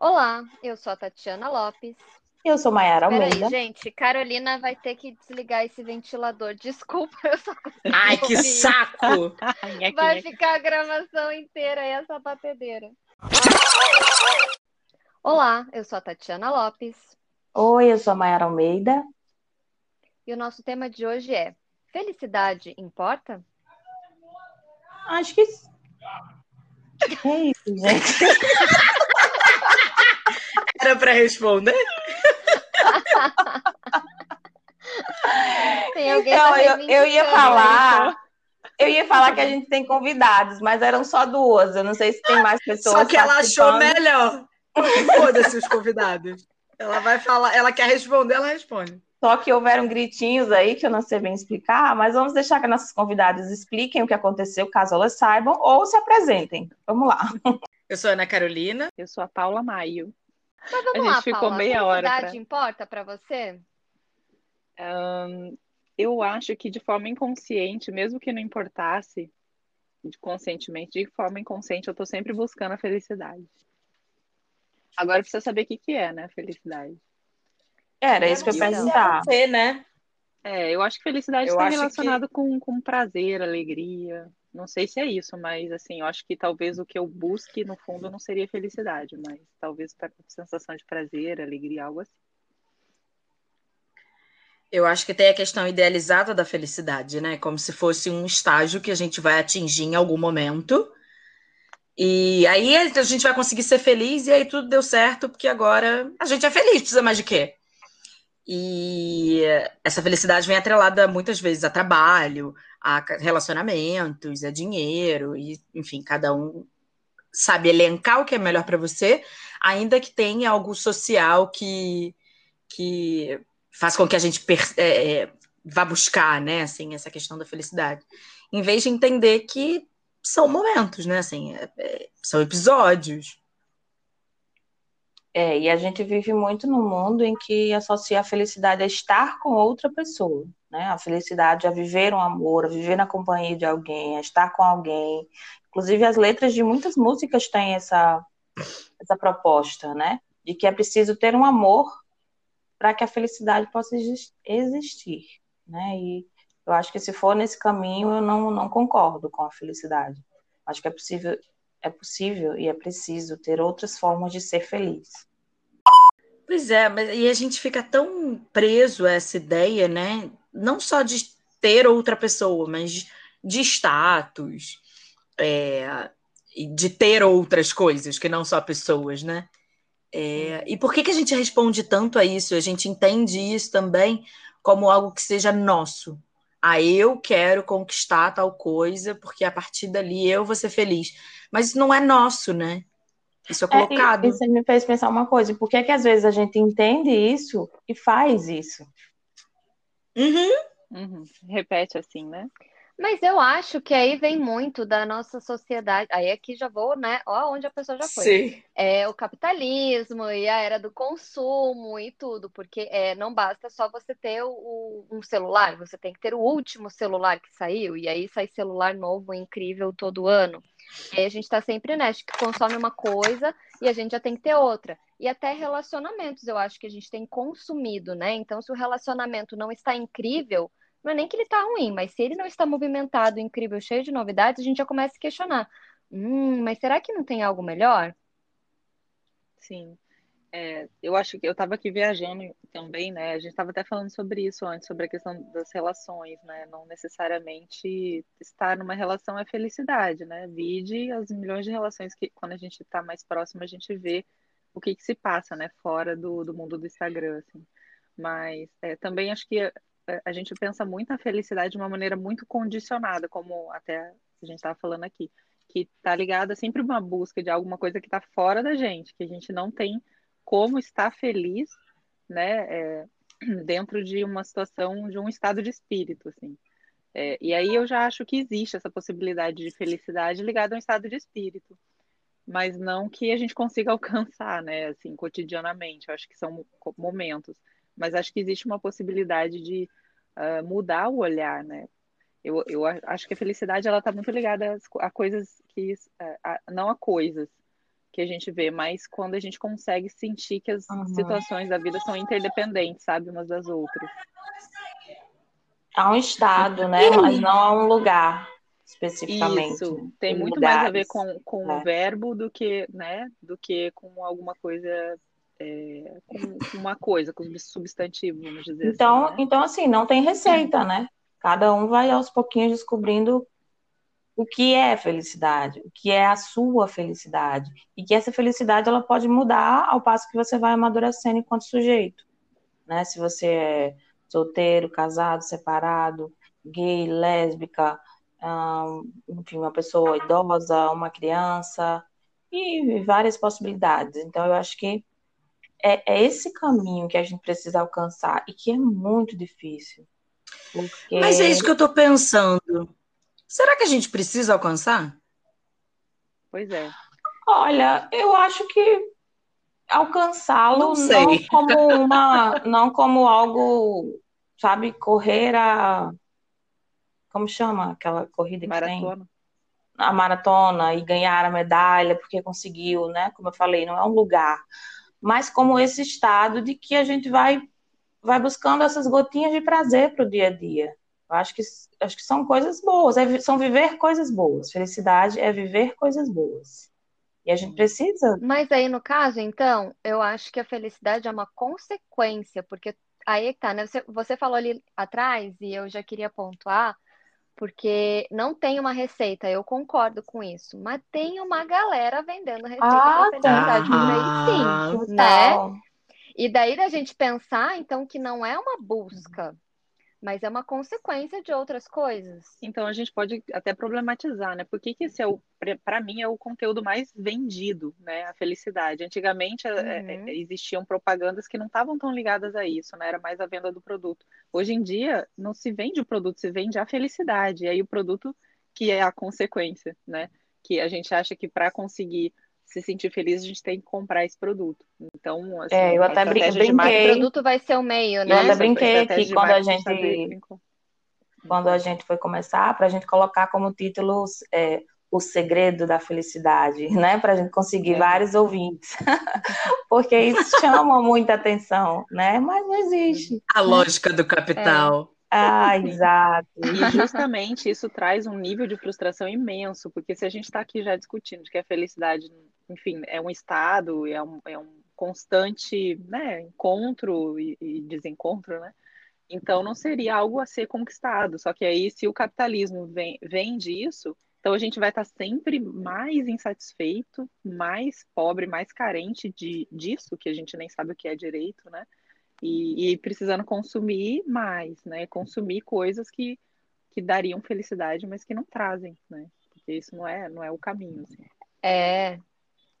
Olá, eu sou a Tatiana Lopes. Eu sou Mayara Almeida. Peraí, gente, Carolina vai ter que desligar esse ventilador. Desculpa, eu só consigo Ai, que ouvir. saco! Vai ficar a gravação inteira essa batedeira. Olá, eu sou a Tatiana Lopes. Oi, eu sou a Mayara Almeida. E o nosso tema de hoje é: Felicidade importa? Acho que. Que é isso, gente? Era pra responder? Tem alguém Então, eu, eu ia falar. Eu ia falar que a gente tem convidados, mas eram só duas. Eu não sei se tem mais pessoas. Só que ela achou melhor. Foda-se os convidados. Ela vai falar, ela quer responder, ela responde. Só que houveram gritinhos aí que eu não sei bem explicar, mas vamos deixar que nossas convidadas expliquem o que aconteceu, caso elas saibam, ou se apresentem. Vamos lá. Eu sou a Ana Carolina. Eu sou a Paula Maio. Mas vamos A gente lá, ficou Paula. meia hora Felicidade pra- importa pra você? Ahn, eu acho que de forma inconsciente, mesmo que não importasse, de conscientemente, de forma inconsciente, eu tô sempre buscando a felicidade. Agora precisa saber o que que é, né, felicidade. Era isso que eu perguntar. Você, né? É, eu acho que felicidade está acho que- relacionado com, com prazer, alegria. Não sei se é isso, mas assim, eu acho que talvez o que eu busque, no fundo, não seria felicidade, mas talvez sensação de prazer, alegria, algo assim. Eu acho que tem a questão idealizada da felicidade, né? Como se fosse um estágio que a gente vai atingir em algum momento. E aí a gente vai conseguir ser feliz e aí tudo deu certo, porque agora a gente é feliz, precisa mais de quê? E essa felicidade vem atrelada muitas vezes a trabalho, a relacionamentos, a dinheiro, e enfim, cada um sabe elencar o que é melhor para você, ainda que tenha algo social que, que faz com que a gente é, é, vá buscar, né, assim, essa questão da felicidade, em vez de entender que são momentos, né, assim, é- é- são episódios. É, e a gente vive muito num mundo em que associa a felicidade a estar com outra pessoa, né? A felicidade a viver um amor, a viver na companhia de alguém, a estar com alguém. Inclusive, as letras de muitas músicas têm essa, essa proposta, né? De que é preciso ter um amor para que a felicidade possa exis- existir, né? E eu acho que se for nesse caminho, eu não, não concordo com a felicidade. Acho que é possível, é possível e é preciso ter outras formas de ser feliz. Pois é, mas e a gente fica tão preso a essa ideia, né? Não só de ter outra pessoa, mas de status, é, de ter outras coisas que não só pessoas, né? É, e por que que a gente responde tanto a isso? A gente entende isso também como algo que seja nosso. Ah, eu quero conquistar tal coisa, porque a partir dali eu vou ser feliz. Mas isso não é nosso, né? Isso é É, colocado. e você me fez pensar uma coisa, por que é que às vezes a gente entende isso e faz isso? Uhum. Uhum. Repete assim, né? Mas eu acho que aí vem muito da nossa sociedade. Aí aqui já vou, né? Ó, onde a pessoa já foi. Sim. É o capitalismo e a era do consumo e tudo, porque é, não basta só você ter o- um celular, você tem que ter o último celular que saiu, e aí sai celular novo, incrível todo ano. Aí a gente está sempre nessa, que consome uma coisa e a gente já tem que ter outra. E até relacionamentos, eu acho que a gente tem consumido, né? Então, se o relacionamento não está incrível, não é nem que ele está ruim, mas se ele não está movimentado, incrível, cheio de novidades, a gente já começa a questionar. Hum, mas será que não tem algo melhor? Sim. É, eu acho que eu estava aqui viajando também, né? A gente estava até falando sobre isso antes, sobre a questão das relações, né? Não necessariamente estar numa relação é felicidade, né? Vide as milhões de relações que, quando a gente está mais próximo, a gente vê o que que se passa, né? Fora do, do mundo do Instagram, assim. Mas é, também acho que a, a gente pensa muito a felicidade de uma maneira muito condicionada, como até a gente estava falando aqui, que está ligada sempre uma busca de alguma coisa que está fora da gente, que a gente não tem como estar feliz, né, é, dentro de uma situação, de um estado de espírito, assim. É, e aí eu já acho que existe essa possibilidade de felicidade ligada a um estado de espírito, mas não que a gente consiga alcançar, né, assim, cotidianamente. Eu acho que são momentos, mas acho que existe uma possibilidade de uh, mudar o olhar, né? Eu, eu acho que a felicidade ela está muito ligada a, coisas que, a, a, não a coisas, que a gente vê, mas quando a gente consegue sentir que as Uhum. situações da vida são interdependentes, sabe, umas das outras. Há um estado, né? Mas não há um lugar especificamente. Isso, né? tem muito mais a ver lugares. com, com né? o verbo do que, né, do que com alguma coisa, é, com, com uma coisa, com substantivo, vamos dizer Então, assim, né? então, assim, não tem receita, né? Cada um vai aos pouquinhos descobrindo o que é felicidade, o que é a sua felicidade, e que essa felicidade ela pode mudar ao passo que você vai amadurecendo enquanto sujeito, né? Se você é solteiro, casado, separado, gay, lésbica, enfim, uma pessoa idosa, uma criança, e várias possibilidades. Então, eu acho que é, é esse caminho que a gente precisa alcançar e que é muito difícil. Porque... Mas é isso que eu tô pensando. Será que a gente precisa alcançar? Pois é. Olha, eu acho que alcançá-lo Não não como uma, não como algo, sabe, correr a, como chama aquela corrida que tem? Maratona. a maratona e ganhar a medalha porque conseguiu, né? Como eu falei, não é um lugar, mas como esse estado de que a gente vai vai buscando essas gotinhas de prazer para o dia a dia. Eu acho que acho que são coisas boas, é são viver coisas boas. Felicidade é viver coisas boas. E a gente precisa. Mas aí, no caso, então, eu acho que a felicidade é uma consequência, porque aí é que tá, né? Você, você falou ali atrás, e eu já queria pontuar, porque não tem uma receita, eu concordo com isso, mas tem uma galera vendendo receita Ah, tem. felicidade por aí, Ah, sim, né? Total. E daí da gente pensar, então, que não é uma busca, mas é uma consequência de outras coisas. Então a gente pode até problematizar, né? Por que, que esse é o, para mim, é o conteúdo mais vendido, né? A felicidade. Antigamente é, é, Uhum. existiam propagandas que não estavam tão ligadas a isso, né? Era mais a venda do produto. Hoje em dia não se vende o produto, se vende a felicidade. E aí o produto que é a consequência, né? Que a gente acha que para conseguir se sentir feliz a gente tem que comprar esse produto. Então, assim, É, eu até O brinquei. marketing- produto vai ser o meio, Eu né? até Isso, a brinquei de quando a gente quando a gente foi começar, para a gente colocar como título é, O Segredo da Felicidade, né? Para a gente conseguir É. vários ouvintes. Porque isso chama muita atenção, né? Mas não existe. A lógica do capital. Ah, exato. E justamente isso traz um nível de frustração imenso, porque se a gente está aqui já discutindo de que a felicidade, enfim, é um estado, é um, é um constante né, encontro e, e desencontro, né? Então não seria algo a ser conquistado. Só que aí, se o capitalismo vem, vende isso, então a gente vai estar sempre mais insatisfeito, mais pobre, mais carente de, disso, que a gente nem sabe o que é direito, né? E, e precisando consumir mais, né? Consumir coisas que, que dariam felicidade, mas que não trazem, né? Porque isso não é, não é o caminho. Assim. É,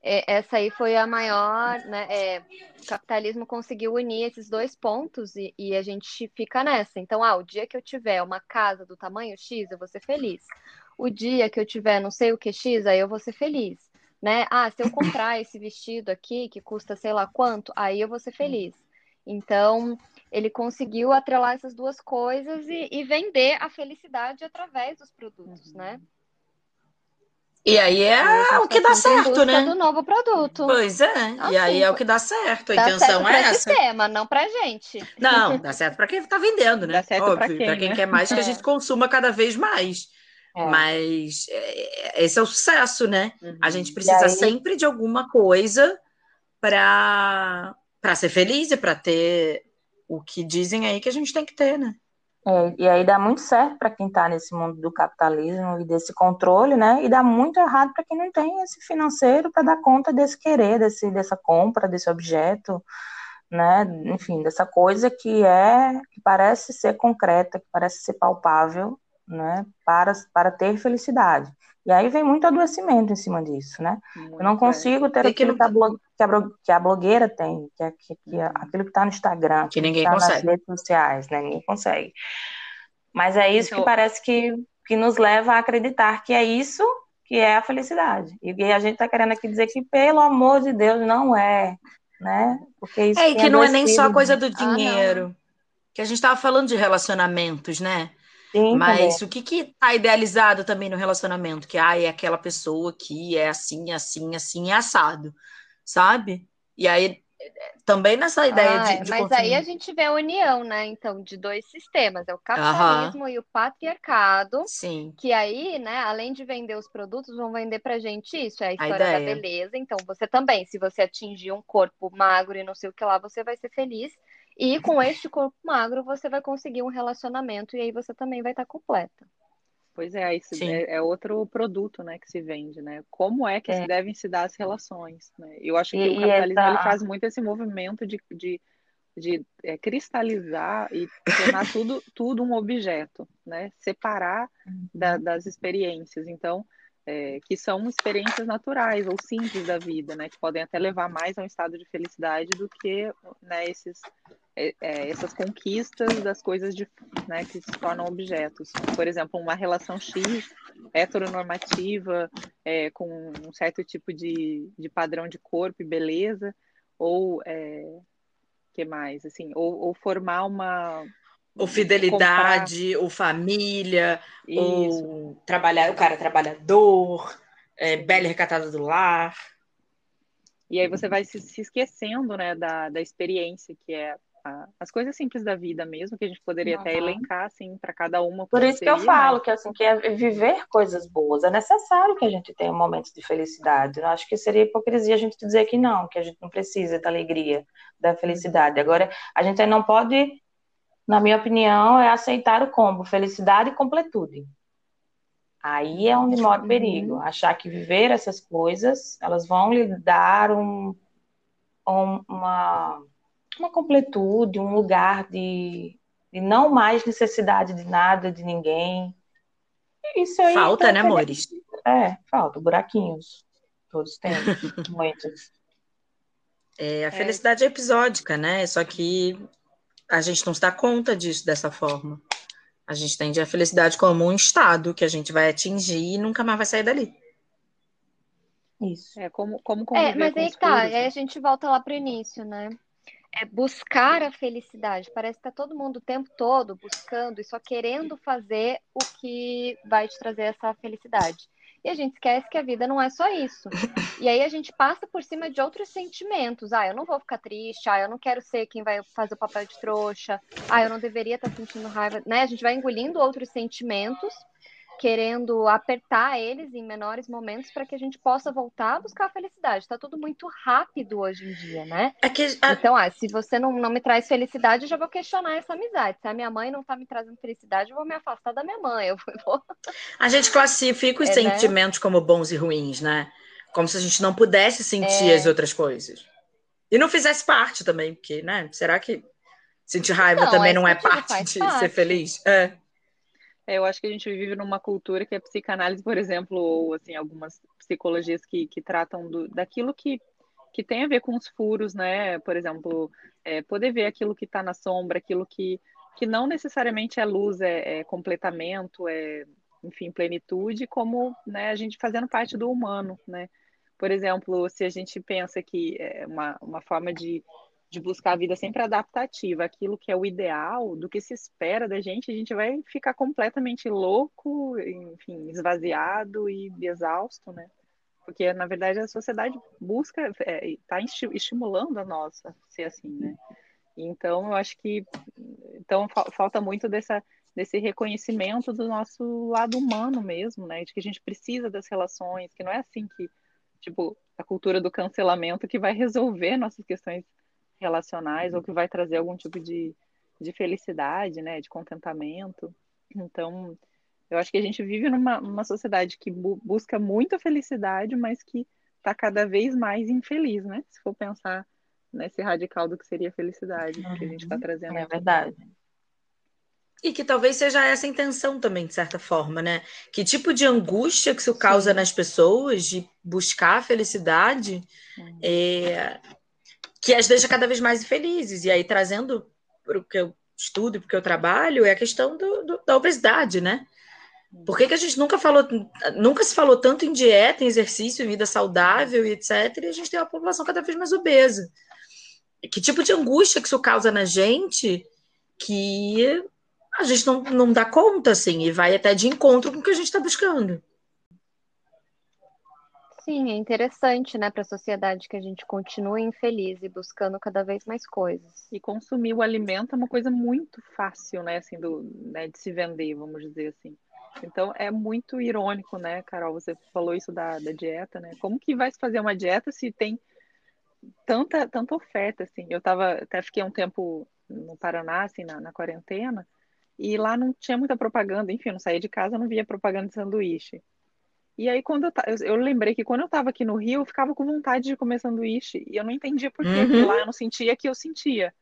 essa aí foi a maior, né? é, o capitalismo conseguiu unir esses dois pontos e, e a gente fica nessa. Então, ah, o dia que eu tiver uma casa do tamanho X, eu vou ser feliz. O dia que eu tiver não sei o que X, aí eu vou ser feliz, né? Ah, se eu comprar esse vestido aqui que custa sei lá quanto, aí eu vou ser feliz. Então, ele conseguiu atrelar essas duas coisas e, e vender a felicidade através dos produtos, né? E aí é o que tá dá sempre em certo, né? do novo produto. Pois é. E aí Assim, é o que dá certo. A Dá intenção certo é para essa. sistema, não pra gente. Não, dá certo para quem está vendendo, né? Dá certo pra Óbvio, quem, para quem né? quer mais que a É. gente consuma cada vez mais. É. Mas é, esse é o sucesso, né? A gente Uhum. precisa aí- sempre de alguma coisa para para ser feliz e para ter o que dizem aí que a gente tem que ter, né? É, e aí dá muito certo para quem está nesse mundo do capitalismo e desse controle, né? E dá muito errado para quem não tem esse financeiro para dar conta desse querer, desse, dessa compra, desse objeto, né? Enfim, dessa coisa que é que parece ser concreta, que parece ser palpável, né? Para, para ter felicidade. E aí vem muito adoecimento em cima disso, né? Eu não Muito, é. consigo ter que aquilo não- que a, que, a, blo- que a blogueira tem, que, é- que, que é aquilo que está no Instagram, Que ninguém tá nas consegue. redes sociais, né? Ninguém consegue. Mas é isso que Então- parece que, que nos leva a acreditar que é isso que é a felicidade. E a gente está querendo aqui dizer que, pelo amor de Deus, não é, né? Porque isso É, e que não é nem só adoecido. coisa do Ah, dinheiro. Que a gente estava falando de relacionamentos, né? Sim, Mas também. o que que tá idealizado também no relacionamento? Que ah, é aquela pessoa que é assim, assim, assim, é assado, sabe? E aí também nessa ideia ah, de, de, Mas aí a gente vê a união, né? Então, de dois sistemas, é o capitalismo uhum. e o patriarcado. Sim. Que aí, né, além de vender os produtos, vão vender pra gente isso, é a história a da beleza. Então, você também, se você atingir um corpo magro e não sei o que lá, você vai ser feliz. E com este corpo magro, você vai conseguir um relacionamento e aí você também vai estar completa. Pois é, isso é, é, outro produto, né, que se vende, né? Como é que é. devem se dar as relações, né? Eu acho que e, o capitalismo essa... ele faz muito esse movimento de, de, de é, cristalizar e tornar tudo, tudo um objeto, né? Separar da, uhum. das experiências. Então, é, que são experiências naturais ou simples da vida, né? Que podem até levar mais a um estado de felicidade do que né, esses é, é, essas conquistas das coisas de, né, que se tornam objetos. Por exemplo, uma relação X heteronormativa, é, com um certo tipo de, de padrão de corpo e beleza, ou é, que mais, assim, ou, ou formar uma ou fidelidade, comprar... ou família, Isso. ou trabalhar, o cara trabalhador, é, bela e recatada do lar. E aí você vai se, se esquecendo, né, da, da experiência que é as coisas simples da vida mesmo, que a gente poderia uhum. até elencar, assim, para cada uma. Por isso que eu falo que, assim, que é viver coisas boas. É necessário que a gente tenha momentos de felicidade. Eu acho que seria hipocrisia a gente dizer que não, que a gente não precisa da alegria, da felicidade. Agora, a gente não pode, na minha opinião, é aceitar o combo felicidade e completude. Aí é onde mora o uhum. perigo. Uhum. Achar que viver essas coisas, elas vão lhe dar um, um uma uma completude, um lugar de, de não mais necessidade de nada, de ninguém. Isso aí falta, tá, né, amores? É, falta, buraquinhos. Todos temos, muitos. É, a felicidade é. é episódica, né? Só que a gente não se dá conta disso dessa forma. A gente entende a felicidade como um estado que a gente vai atingir e nunca mais vai sair dali. Isso. É como, como É, mas aí tá, aí a gente volta lá para o início, né? é buscar a felicidade. Parece que está todo mundo o tempo todo buscando e só querendo fazer o que vai te trazer essa felicidade. E a gente esquece que a vida não é só isso. E aí a gente passa por cima de outros sentimentos. Ah, eu não vou ficar triste. Ah, eu não quero ser quem vai fazer o papel de trouxa. Ah, eu não deveria estar sentindo raiva. Né? A gente vai engolindo outros sentimentos querendo apertar eles em menores momentos para que a gente possa voltar a buscar a felicidade. Está tudo muito rápido hoje em dia, né? É que, a... Então, ah, se você não, não me traz felicidade, eu já vou questionar essa amizade. Se a minha mãe não está me trazendo felicidade, eu vou me afastar da minha mãe. Eu vou... A gente classifica os é, né? sentimentos né? como bons e ruins, né? Como se a gente não pudesse sentir é... as outras coisas. E não fizesse parte também, porque, né? Será que sentir raiva não, também não é parte de parte. ser feliz? É. É, eu acho que a gente vive numa cultura que a psicanálise, por exemplo, ou assim, algumas psicologias que, que tratam do, daquilo que, que tem a ver com os furos, né? Por exemplo, é, poder ver aquilo que está na sombra, aquilo que, que não necessariamente é luz, é, é completamento, é, enfim, plenitude, como né, a gente fazendo parte do humano, né? Por exemplo, se a gente pensa que é uma, uma forma de de buscar a vida sempre adaptativa, aquilo que é o ideal, do que se espera da gente, a gente vai ficar completamente louco, enfim, esvaziado e exausto, né? Porque, na verdade, a sociedade busca, está é, estimulando a nossa ser assim, né? Então, eu acho que então, falta muito dessa, desse reconhecimento do nosso lado humano mesmo, né? De que a gente precisa das relações, que não é assim que, tipo, a cultura do cancelamento que vai resolver nossas questões relacionais ou que vai trazer algum tipo de, de felicidade, né, de contentamento. Então, eu acho que a gente vive numa, numa sociedade que bu busca muita felicidade, mas que está cada vez mais infeliz, né? Se for pensar nesse radical do que seria felicidade uhum. que a gente está uhum. trazendo. É aqui. verdade. E que talvez seja essa a intenção também, de certa forma, né? Que tipo de angústia que isso causa Sim. nas pessoas de buscar a felicidade uhum. é, que as deixa cada vez mais infelizes. E aí, trazendo para o que eu estudo e para o que eu trabalho, é a questão do, do, da obesidade, né? Por que, que, a gente nunca falou, nunca se falou tanto em dieta, em exercício, em vida saudável e etc., e a gente tem uma população cada vez mais obesa? Que tipo de angústia que isso causa na gente que a gente não, não dá conta, assim, e vai até de encontro com o que a gente está buscando. Sim, é interessante, né, para a sociedade que a gente continue infeliz e buscando cada vez mais coisas. E consumir o alimento é uma coisa muito fácil, né, assim, do, né, de se vender, vamos dizer assim. Então é muito irônico, né, Carol? Você falou isso da, da dieta, né? Como que vai se fazer uma dieta se tem tanta, tanta oferta, assim? Eu tava, até fiquei um tempo no Paraná, assim, na, na quarentena, e lá não tinha muita propaganda, enfim, eu não saía de casa, não via propaganda de sanduíche. E aí, quando eu, eu, eu, lembrei que quando eu estava aqui no Rio, eu ficava com vontade de comer sanduíche. E eu não entendia por quê, uhum. porque lá eu não sentia que eu sentia.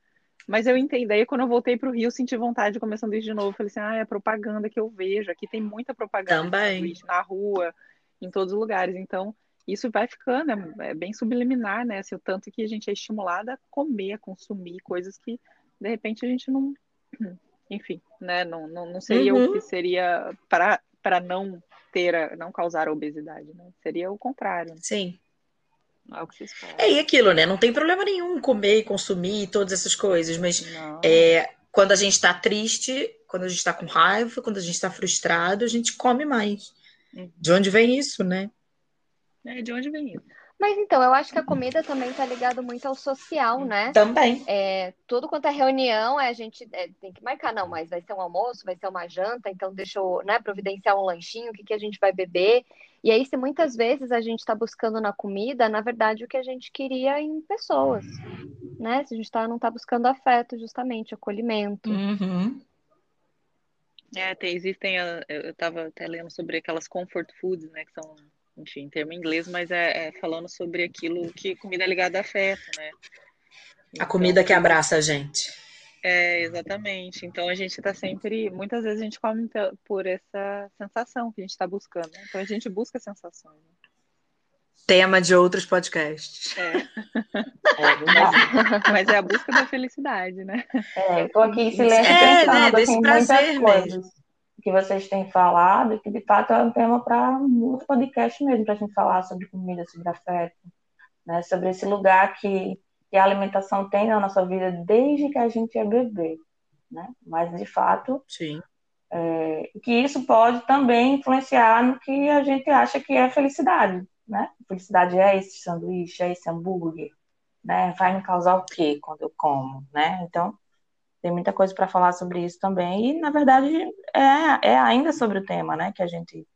Mas eu entendi. Aí, quando eu voltei para o Rio, eu senti vontade de comer sanduíche de novo. Falei assim, ah, é propaganda que eu vejo. Aqui tem muita propaganda Também. na rua, em todos os lugares. Então, isso vai ficando, é, é bem subliminar, né? Assim, o tanto que a gente é estimulada a comer, a consumir coisas que, de repente, a gente não enfim, né? Não, não, não seria uhum. o que seria para não ter, não causar obesidade, né? Seria o contrário. Né? Sim. Não é o que se espera. É e aquilo, né? Não tem problema nenhum comer e consumir todas essas coisas, mas é, quando a gente está triste, quando a gente está com raiva, quando a gente está frustrado, a gente come mais. Uhum. De onde vem isso, né? É, de onde vem isso? Mas então, eu acho que a comida também está ligado muito ao social, né? Também. É, tudo quanto é reunião, é, a gente é, tem que marcar, não, mas vai ser um almoço, vai ser uma janta, então deixa eu né, providenciar um lanchinho, o que, que a gente vai beber. E aí, se muitas vezes a gente está buscando na comida, na verdade, o que a gente queria em pessoas, né? Se a gente tá, não está buscando afeto, justamente, acolhimento. Uhum. É, tem, existem, eu estava até lendo sobre aquelas comfort foods, né, que são enfim, termo em inglês, mas é, é, falando sobre aquilo que comida é ligada a afeto, né? Então, a comida que abraça a gente. É, exatamente. Então a gente está sempre, muitas vezes a gente come por essa sensação que a gente está buscando. Né? Então a gente busca sensações. Né? Tema de outros podcasts. É. é mas, mas, é a busca da felicidade, né? É, eu tô aqui em silêncio é, pensando né? Desse assim, prazer muitas coisas. Mesmo que vocês têm falado, que de fato é um tema para muito podcast mesmo, para a gente falar sobre comida, sobre afeto, né? sobre esse lugar que, que a alimentação tem na nossa vida desde que a gente é bebê. Né? Mas, de fato, Sim. É, que isso pode também influenciar no que a gente acha que é felicidade. Né? Felicidade é esse sanduíche, é esse hambúrguer. Né? Vai me causar o quê quando eu como? Né? Então, tem muita coisa para falar sobre isso também. E, na verdade, é, é ainda sobre o tema, né? Que a gente.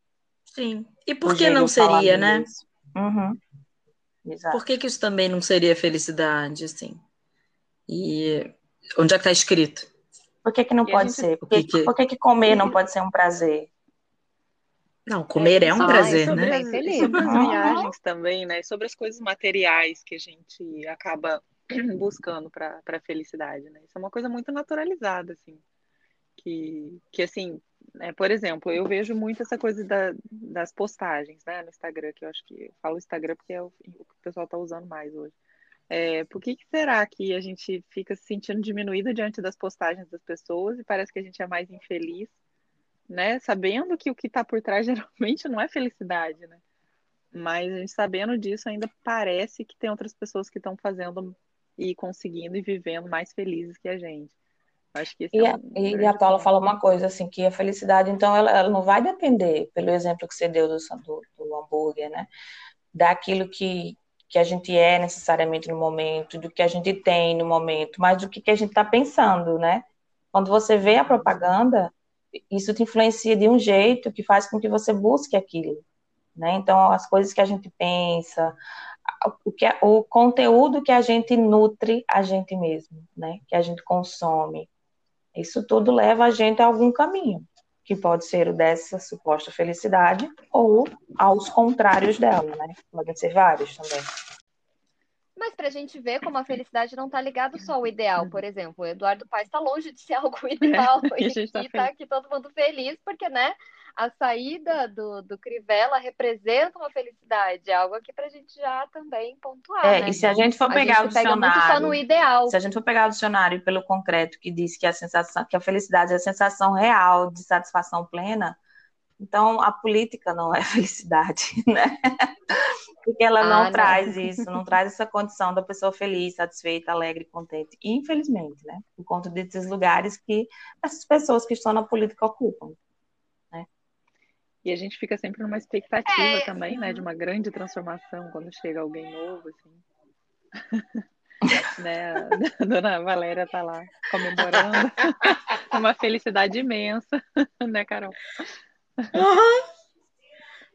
Sim. E por que não seria, né? Uhum. Exato. Por que, que isso também não seria felicidade, assim? E onde é que está escrito? Por que, que não e pode gente... ser? Por que, que... Por que, que comer não pode ser um prazer? Não, comer é, é um prazer, sobre né? As, sobre as viagens também, né? Sobre as coisas materiais que a gente acaba buscando para a felicidade, né? Isso é uma coisa muito naturalizada, assim. Que, que assim, né, por exemplo, eu vejo muito essa coisa da, das postagens, né, no Instagram, que eu acho que eu falo Instagram porque é o, o que o pessoal está usando mais hoje. É, por que, que, será que a gente fica se sentindo diminuída diante das postagens das pessoas e parece que a gente é mais infeliz, né? Sabendo que o que está por trás geralmente não é felicidade, né? Mas a gente sabendo disso ainda parece que tem outras pessoas que estão fazendo e conseguindo e vivendo mais felizes que a gente. Acho que e, é um e a Paula ponto. fala uma coisa assim, que a felicidade, então, ela, ela não vai depender, pelo exemplo que você deu do, do, do hambúrguer, né? Daquilo que, que a gente é necessariamente no momento, do que a gente tem no momento, mas do que, que a gente está pensando, né? Quando você vê a propaganda, isso te influencia de um jeito que faz com que você busque aquilo, né? Então, as coisas que a gente pensa, o, que, é, o conteúdo que a gente nutre a gente mesmo, né? Que a gente consome. Isso tudo leva a gente a algum caminho, que pode ser o dessa suposta felicidade ou aos contrários dela, né? Podem ser vários também. Mas para a gente ver como a felicidade não está ligado só ao ideal, por exemplo, o Eduardo Paes está longe de ser algo ideal é, e está tá aqui todo mundo feliz, porque, né, a saída do, do Crivella representa uma felicidade, algo aqui para a gente já também pontuar. É, né? e se a gente for pegar gente o dicionário. Só no ideal. Se a gente for pegar o dicionário pelo concreto que diz que a sensação, que a felicidade é a sensação real de satisfação plena, Então, a política não é felicidade, né? Porque ela não, ah, não traz isso, não traz essa condição da pessoa feliz, satisfeita, alegre, contente. Infelizmente, né? Por conta desses lugares que essas pessoas que estão na política ocupam. E a gente fica sempre numa expectativa é... também, né? De uma grande transformação quando chega alguém novo, assim. né? A dona Valéria tá lá comemorando uma felicidade imensa, né, Carol? Uhum.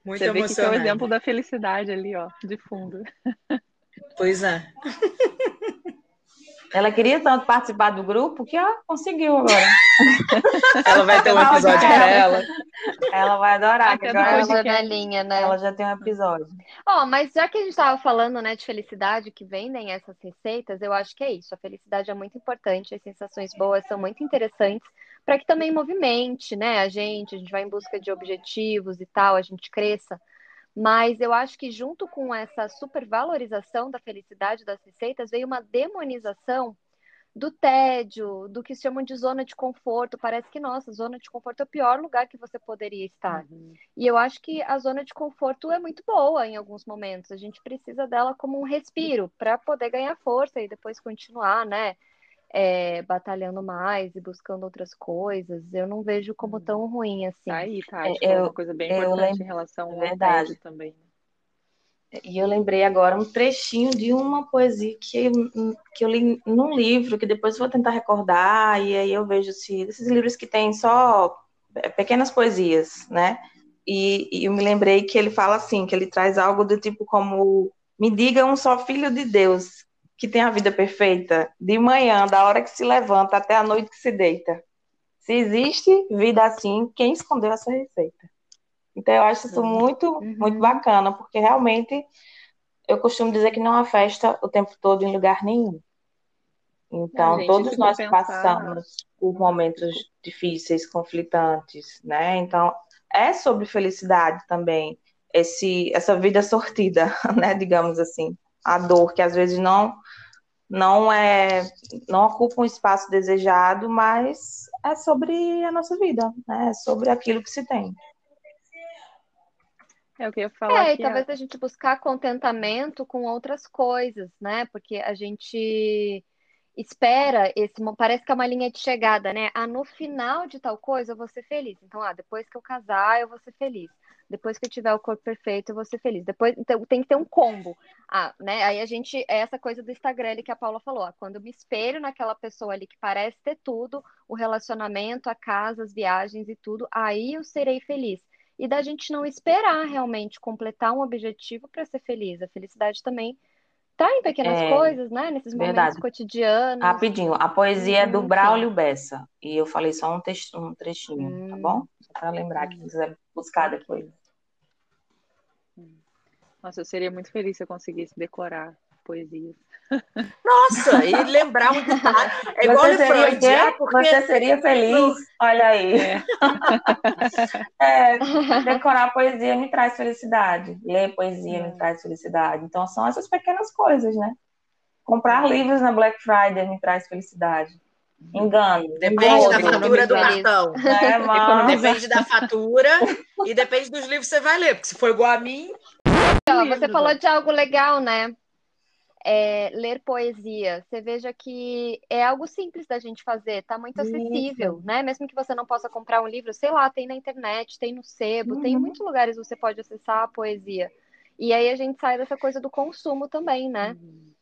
Muito Você vê que é o exemplo da felicidade ali, ó, de fundo. Pois é. Ela queria tanto participar do grupo que ela conseguiu agora. ela vai ter um episódio para ela. Ela vai adorar. Até agora ela, janelinha, né? ela já tem um episódio. Ó, oh, mas já que a gente estava falando, né, de felicidade, que vendem essas receitas, eu acho que é isso. A felicidade é muito importante, as sensações boas são muito interessantes para que também movimente, né, a gente, a gente vai em busca de objetivos e tal, a gente cresça. Mas eu acho que junto com essa supervalorização da felicidade das receitas veio uma demonização do tédio, do que se chamam de zona de conforto. Parece que, nossa, zona de conforto é o pior lugar que você poderia estar. Uhum. E eu acho que a zona de conforto é muito boa em alguns momentos. A gente precisa dela como um respiro para poder ganhar força e depois continuar, né? É, batalhando mais e buscando outras coisas, eu não vejo como tão uhum. ruim assim. Tá aí, tá. Acho é, é uma coisa bem importante lembro, em relação ao verdade também. Né? E eu lembrei agora um trechinho de uma poesia que, que eu li num livro, que depois vou tentar recordar, e aí eu vejo se, esses livros que tem só é, pequenas poesias, né? E, e eu me lembrei que ele fala assim, que ele traz algo do tipo como me diga um só filho de Deus que tem a vida perfeita de manhã, da hora que se levanta até a noite que se deita. Se existe vida assim, quem escondeu essa receita? Então eu acho isso muito, uhum. muito bacana, porque realmente eu costumo dizer que não há festa o tempo todo em lugar nenhum. Então, gente, todos nós pensar... passamos por momentos difíceis, conflitantes, né? Então, é sobre felicidade também, esse, essa vida sortida, né? Digamos assim a dor que às vezes não não é não ocupa um espaço desejado, mas é sobre a nossa vida, né? É sobre aquilo que se tem. É o que eu ia falar. É, e talvez é... a gente buscar contentamento com outras coisas, né? Porque a gente espera esse parece que é uma linha de chegada, né? Ah, no final de tal coisa eu vou ser feliz. Então, ah, depois que eu casar eu vou ser feliz depois que eu tiver o corpo perfeito, eu vou ser feliz. Depois então, tem que ter um combo. Ah, né? Aí a gente, é essa coisa do Instagram ali que a Paula falou. Ah, quando eu me espelho naquela pessoa ali que parece ter tudo, o relacionamento, a casa, as viagens e tudo, aí eu serei feliz. E da gente não esperar realmente completar um objetivo para ser feliz. A felicidade também tá em pequenas é, coisas, né? Nesses momentos verdade. cotidianos. Rapidinho, a poesia é do hum, Braulio Bessa. E eu falei só um, texto, um trechinho, tá hum. tá bom? Para lembrar que quiser buscar depois. Nossa, eu seria muito feliz se eu conseguisse decorar poesias. Nossa, e lembrar um detalhe. É igual você seria Freud, é porque... Você seria feliz? Olha aí. É. é, decorar poesia me traz felicidade. Ler poesia é. me traz felicidade. Então, são essas pequenas coisas, né? Comprar livros na Black Friday me traz felicidade. Engano. Depende da fatura do cartão. É, depende da fatura e depende dos livros que você vai ler. Porque se for igual a mim. Você falou de algo legal, né? É, ler poesia. Você veja que é algo simples da gente fazer, tá muito acessível, Isso. né? Mesmo que você não possa comprar um livro, sei lá, tem na internet, tem no sebo, uhum. tem em muitos lugares você pode acessar a poesia. E aí a gente sai dessa coisa do consumo também, né? Uhum.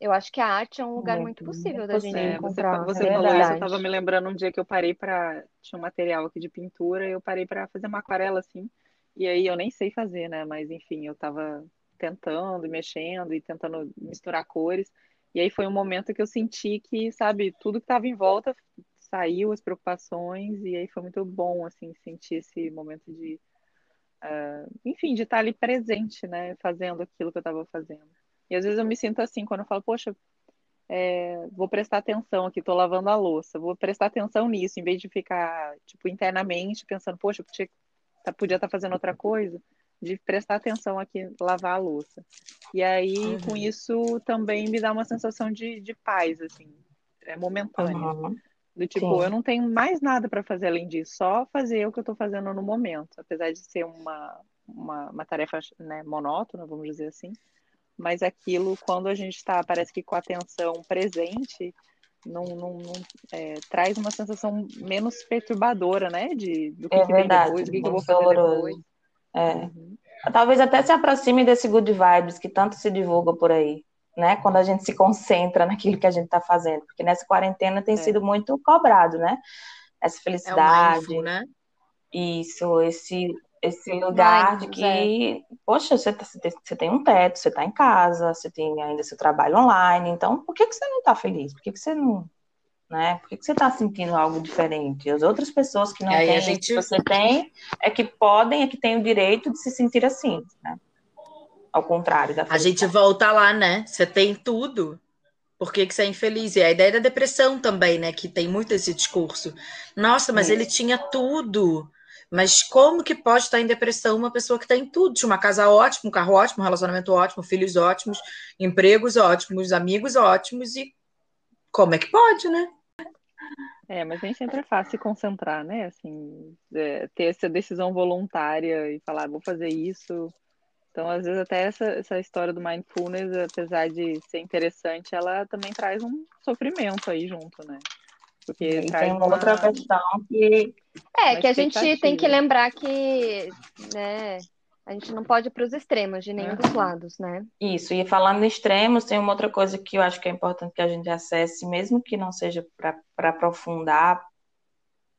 Eu acho que a arte é um lugar muito, muito possível da gente é, encontrar. Você, você é falou isso, eu estava me lembrando um dia que eu parei para tinha um material aqui de pintura, eu parei para fazer uma aquarela assim. E aí eu nem sei fazer, né? Mas enfim, eu estava tentando, mexendo e tentando misturar cores. E aí foi um momento que eu senti que, sabe, tudo que estava em volta saiu, as preocupações, e aí foi muito bom, assim, sentir esse momento de, uh, enfim, de estar ali presente, né, fazendo aquilo que eu estava fazendo. E às vezes eu me sinto assim, quando eu falo, poxa, é, vou prestar atenção aqui, estou lavando a louça, vou prestar atenção nisso, em vez de ficar, tipo, internamente pensando, poxa, podia, tá, podia estar tá fazendo outra coisa, de prestar atenção aqui, lavar a louça. E aí, uhum. com isso, também me dá uma sensação de, de paz, assim, é momentânea. Uhum. Do tipo, Sim. eu não tenho mais nada para fazer além disso, só fazer o que eu estou fazendo no momento. Apesar de ser uma, uma, uma tarefa né, monótona, vamos dizer assim. Mas aquilo, quando a gente está, parece que com a atenção presente, não, não, não é, traz uma sensação menos perturbadora, né? De, do que, é que verdade, vem depois, do que, que eu vou fazer doloroso. depois. É. Uhum. Talvez até se aproxime desse good vibes que tanto se divulga por aí, né? Quando a gente se concentra naquilo que a gente está fazendo, porque nessa quarentena tem é. sido muito cobrado, né? Essa felicidade, é mindful, né? Isso, esse esse lugar de que, é. poxa, você, tá, você, tem um teto, você está em casa, você tem ainda seu trabalho online, então por que, que você não está feliz? Por que, que você não né? Por que, que você está sentindo algo diferente? As outras pessoas que não têm gente... que você tem é que podem, é que têm o direito de se sentir assim, né? Ao contrário da A gente volta lá, né? Você tem tudo. Por que, que você é infeliz? E a ideia da depressão também, né? Que tem muito esse discurso. Nossa, mas ele tinha tudo. Mas como que pode estar em depressão uma pessoa que tem tudo? Tinha uma casa ótima, um carro ótimo, um relacionamento ótimo, filhos ótimos, empregos ótimos, amigos ótimos e como é que pode, né? É, mas nem sempre é fácil se concentrar, né? Assim, é, ter essa decisão voluntária e falar, vou fazer isso. Então, às vezes, até essa, essa história do mindfulness, apesar de ser interessante, ela também traz um sofrimento aí junto, né? Porque e tem uma outra questão que. É, que a gente tem que lembrar que, né, a gente não pode ir para os extremos de nenhum dos lados, né? Isso, e falando em extremos, tem uma outra coisa que eu acho que é importante que a gente acesse, mesmo que não seja para aprofundar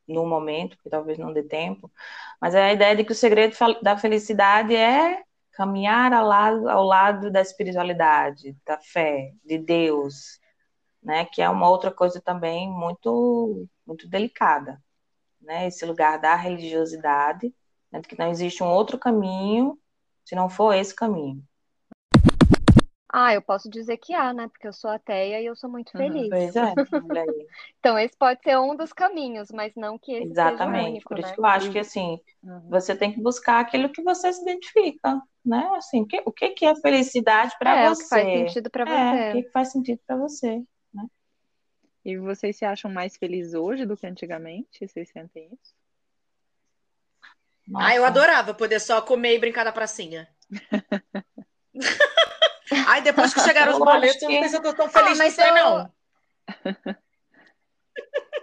no momento, porque talvez não dê tempo, mas é a ideia de que o segredo da felicidade é caminhar ao lado, ao lado da espiritualidade, da fé, de Deus, né? Que é uma outra coisa também muito, muito delicada, né? Esse lugar da religiosidade né, que não existe um outro caminho se não for esse caminho. Ah, eu posso dizer que há, né? Porque eu sou ateia e eu sou muito feliz. Uhum, pois é, então, esse pode ser um dos caminhos, mas não que esse Exatamente. seja o único, Por isso né? que eu acho que, assim, uhum. você tem que buscar aquilo que você se identifica, né? Assim, que, o que, que é felicidade para é, você? O que faz sentido para é, você. o que, que faz sentido para você? E vocês se acham mais felizes hoje do que antigamente? Vocês sentem isso? Nossa. Ah, eu adorava poder só comer e brincar na pracinha. Aí depois que chegaram os boletos, eu não sei se eu tô tão feliz ah, mas eu... não.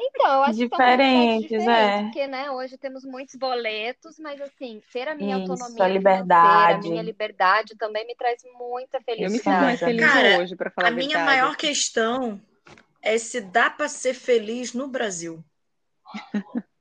Então, eu acho Diferentes, que é. porque, né, hoje temos muitos boletos, mas assim, ter a minha Isso, autonomia, a liberdade, a minha liberdade também me traz muita felicidade. Eu me sinto mais feliz Cara, hoje, para falar a, a minha maior questão é se dá para ser feliz no Brasil.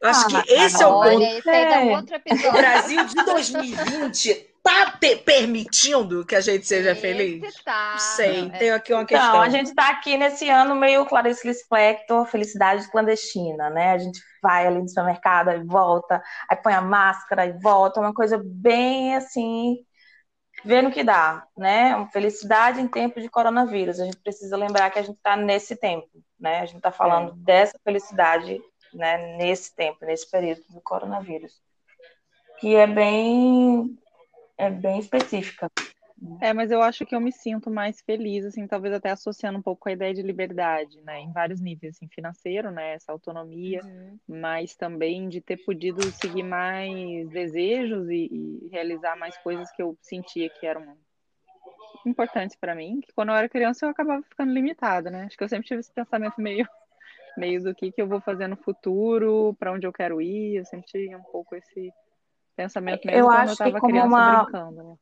Eu acho ah, que esse é o ponto. Esse é. um outro episódio. O Brasil de 2020 tá permitindo que a gente seja esse feliz? Tá. Sei, é. tenho aqui uma questão. Então, a gente está aqui nesse ano meio Clarice Lispector, felicidade clandestina, né? A gente vai ali no supermercado, e volta, aí põe a máscara e volta, uma coisa bem assim, vendo que dá, né? Felicidade em tempo de coronavírus. A gente precisa lembrar que a gente está nesse tempo, né? A gente está falando é. dessa felicidade né, nesse tempo, nesse período do coronavírus, que é bem, é bem específica. É, mas eu acho que eu me sinto mais feliz, assim, talvez até associando um pouco com a ideia de liberdade, né, em vários níveis, assim, financeiro, né, essa autonomia, uhum. mas também de ter podido seguir mais desejos e, e, realizar mais coisas que eu sentia que eram importantes para mim, que quando eu era criança eu acabava ficando limitada, né, acho que eu sempre tive esse pensamento meio meio do que, que eu vou fazer no futuro, para onde eu quero ir. Eu sempre tinha um pouco esse pensamento mesmo eu quando acho eu estava criança uma... brincando. Né?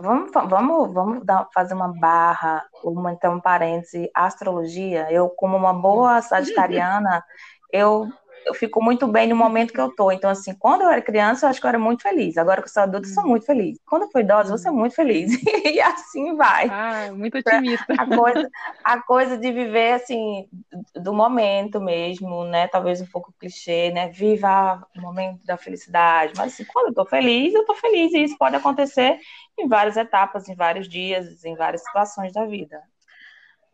Vamos, vamos, vamos dar, fazer uma barra, uma então um parêntese, astrologia. Eu, como uma boa sagitariana, eu eu fico muito bem no momento que eu tô. Então, assim, quando eu era criança, eu acho que eu era muito feliz. Agora que eu sou adulta, eu sou muito feliz. Quando eu fui idosa, eu sou muito feliz. e assim vai. Ah, muito otimista. A coisa, a coisa de viver, assim, do momento mesmo, né? Talvez um pouco clichê, né? Viva o momento da felicidade. Mas, assim, quando eu tô feliz, eu tô feliz. E isso pode acontecer em várias etapas, em vários dias, em várias situações da vida.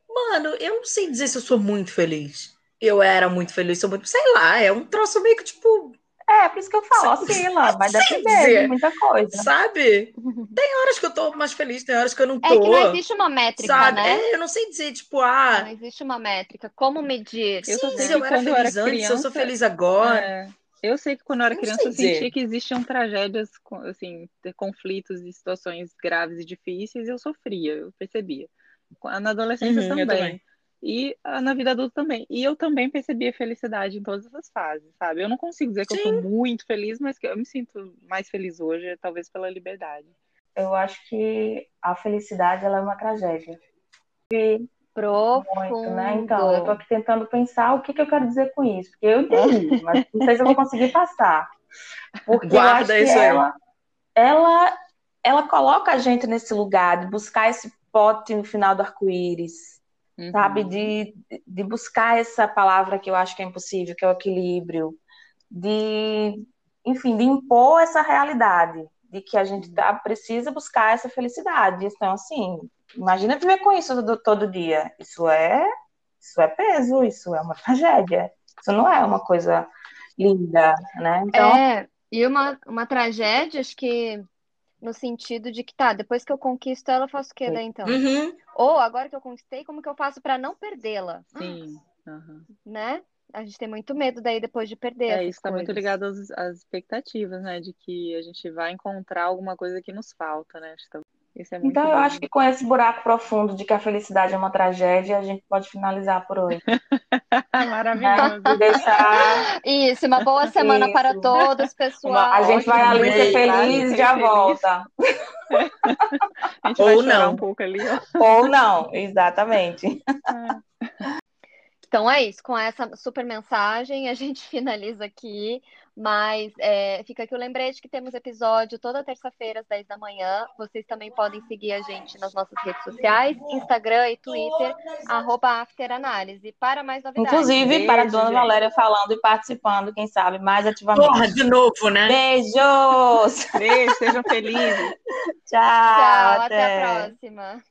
Mano, eu não sei dizer se eu sou muito feliz eu era muito feliz, sou muito, sei lá, é um troço meio que tipo. É, por isso que eu falo, oscila, vai depender de muita coisa. Sabe? Tem horas que eu tô mais feliz, tem horas que eu não tô. É que não existe uma métrica, sabe? né? É, eu não sei dizer, tipo, ah. Não existe uma métrica. Como medir? Eu Sim, se eu era feliz antes, criança, se eu sou feliz agora. É, eu sei que quando eu era criança eu sentia que existiam tragédias, assim, conflitos e situações graves e difíceis, e eu sofria, eu percebia. Na adolescência uhum, também. também. E ah, na vida adulta também. E eu também percebi a felicidade em todas essas fases, sabe? Eu não consigo dizer que Sim. eu sou muito feliz, mas que eu me sinto mais feliz hoje, talvez pela liberdade. Eu acho que a felicidade ela é uma tragédia. E Profundo. Muito, né? Então, eu tô aqui tentando pensar o que, que eu quero dizer com isso. Porque eu entendi, mas não sei se eu vou conseguir passar. Porque Guarda eu acho que ela, ela, ela coloca a gente nesse lugar de buscar esse pote no final do arco-íris uhum. sabe? De, de buscar essa palavra que eu acho que é impossível, que é o equilíbrio, de, enfim, de impor essa realidade, de que a gente tá, precisa buscar essa felicidade. Então, assim, imagina viver com isso todo, todo dia. Isso é, isso é peso, isso é uma tragédia. Isso não é uma coisa linda, né? Então... É, e uma, uma tragédia, acho que no sentido de que, tá, depois que eu conquisto ela, eu faço o quê daí então? Uhum. Ou agora que eu conquistei, como que eu faço para não perdê-la? Sim. Uhum. Né? A gente tem muito medo daí depois de perder. É, isso está muito ligado às, às, expectativas, né? De que a gente vai encontrar alguma coisa que nos falta, né? Tá... É então, eu acho que com esse buraco profundo de que a felicidade é uma tragédia, a gente pode finalizar por hoje. Maravilhoso. Né? Deixar... Isso, uma boa semana Isso. para todos, pessoal. a gente vai ali ser feliz e já feliz. volta. a gente Ou vai não. um pouco ali. Ó. Ou não, exatamente. É. Então é isso, com essa super mensagem a gente finaliza aqui, mas é, fica aqui o lembrete que temos episódio toda terça-feira às 10 da manhã. Vocês também podem seguir a gente nas nossas redes sociais, Instagram e Twitter, arroba afteranálise, para mais novidades. Inclusive, Beijo, para a dona gente. Valéria falando e participando, quem sabe, mais ativamente. Porra, de novo, né? Beijos! Beijo, sejam felizes. Tchau. Tchau, até, até a próxima.